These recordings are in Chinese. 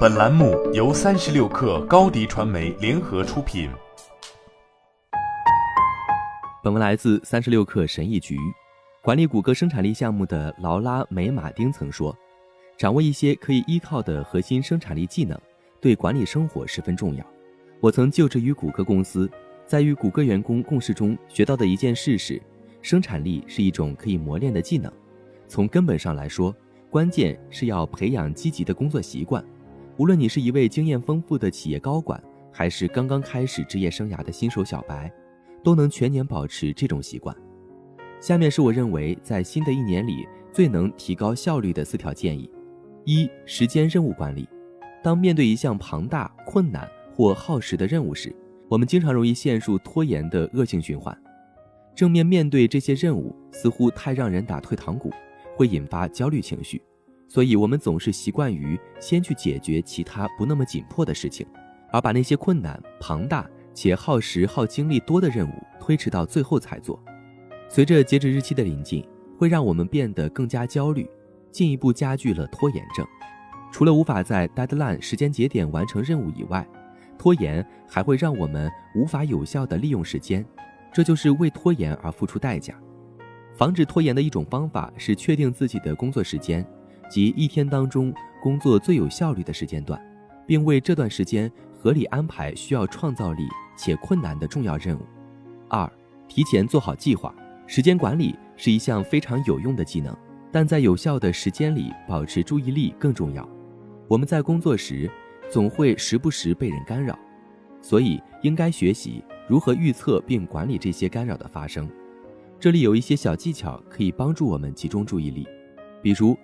本栏目由三十六氪高低传媒联合出品。本文来自三十六氪神译局。管理谷歌生产力项目的劳拉·梅马丁曾说：“掌握一些可以依靠的核心生产力技能，对管理生活十分重要。”我曾就职于谷歌公司，在与谷歌员工共事中学到的一件事是，生产力是一种可以磨练的技能。从根本上来说，关键是要培养积极的工作习惯。无论你是一位经验丰富的企业高管，还是刚刚开始职业生涯的新手小白，都能全年保持这种习惯。下面是我认为在新的一年里最能提高效率的四条建议：一、时间任务管理。当面对一项庞大、困难或耗时的任务时，我们经常容易陷入拖延的恶性循环。正面面对这些任务似乎太让人打退堂鼓，会引发焦虑情绪。所以，我们总是习惯于先去解决其他不那么紧迫的事情，而把那些困难、庞大且耗时耗精力多的任务推迟到最后才做。随着截止日期的临近，会让我们变得更加焦虑，进一步加剧了拖延症。除了无法在 deadline 时间节点完成任务以外，拖延还会让我们无法有效地利用时间，这就是为拖延而付出代价。防止拖延的一种方法是确定自己的工作时间。及一天当中工作最有效率的时间段，并为这段时间合理安排需要创造力且困难的重要任务。二、提前做好计划。时间管理是一项非常有用的技能，但在有效的时间里保持注意力更重要。我们在工作时总会时不时被人干扰，所以应该学习如何预测并管理这些干扰的发生。这里有一些小技巧可以帮助我们集中注意力，比如。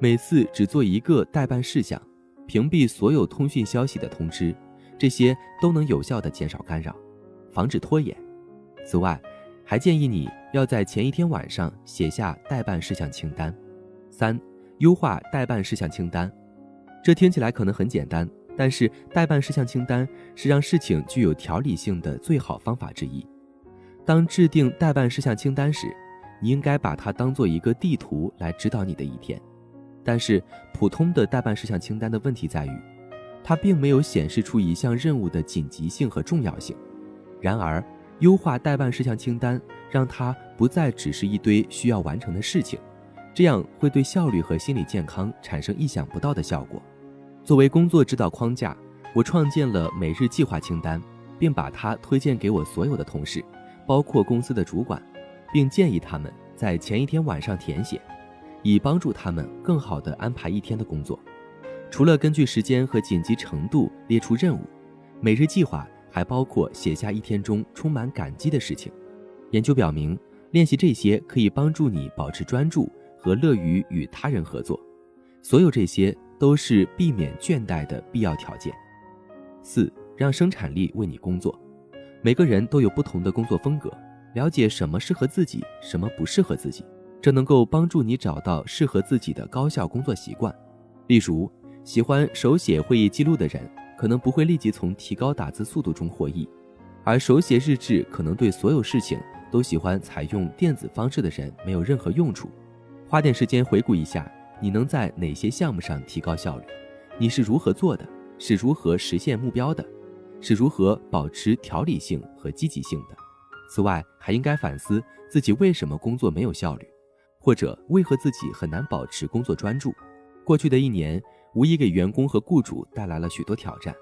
每次只做一个待办事项，屏蔽所有通讯消息的通知，这些都能有效的减少干扰，防止拖延。此外，还建议你要在前一天晚上写下待办事项清单。三、优化待办事项清单。这听起来可能很简单，但是待办事项清单是让事情具有条理性的最好方法之一。当制定待办事项清单时，你应该把它当做一个地图来指导你的一天。但是，普通的待办事项清单的问题在于，它并没有显示出一项任务的紧急性和重要性。然而，优化待办事项清单，让它不再只是一堆需要完成的事情，这样会对效率和心理健康产生意想不到的效果。作为工作指导框架，我创建了每日计划清单，并把它推荐给我所有的同事，包括公司的主管，并建议他们在前一天晚上填写。以帮助他们更好地安排一天的工作。除了根据时间和紧急程度列出任务，每日计划还包括写下一天中充满感激的事情。研究表明，练习这些可以帮助你保持专注和乐于与他人合作。所有这些都是避免倦怠的必要条件。四，让生产力为你工作。每个人都有不同的工作风格，了解什么适合自己，什么不适合自己。这能够帮助你找到适合自己的高效工作习惯。例如，喜欢手写会议记录的人，可能不会立即从提高打字速度中获益；而手写日志可能对所有事情都喜欢采用电子方式的人没有任何用处。花点时间回顾一下，你能在哪些项目上提高效率？你是如何做的？是如何实现目标的？是如何保持条理性和积极性的？此外，还应该反思自己为什么工作没有效率。或者为何自己很难保持工作专注？过去的一年无疑给员工和雇主带来了许多挑战，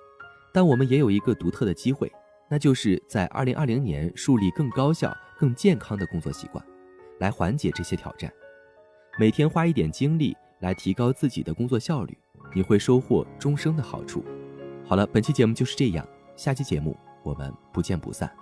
但我们也有一个独特的机会，那就是在2020年树立更高效、更健康的工作习惯，来缓解这些挑战。每天花一点精力来提高自己的工作效率，你会收获终生的好处。好了，本期节目就是这样，下期节目我们不见不散。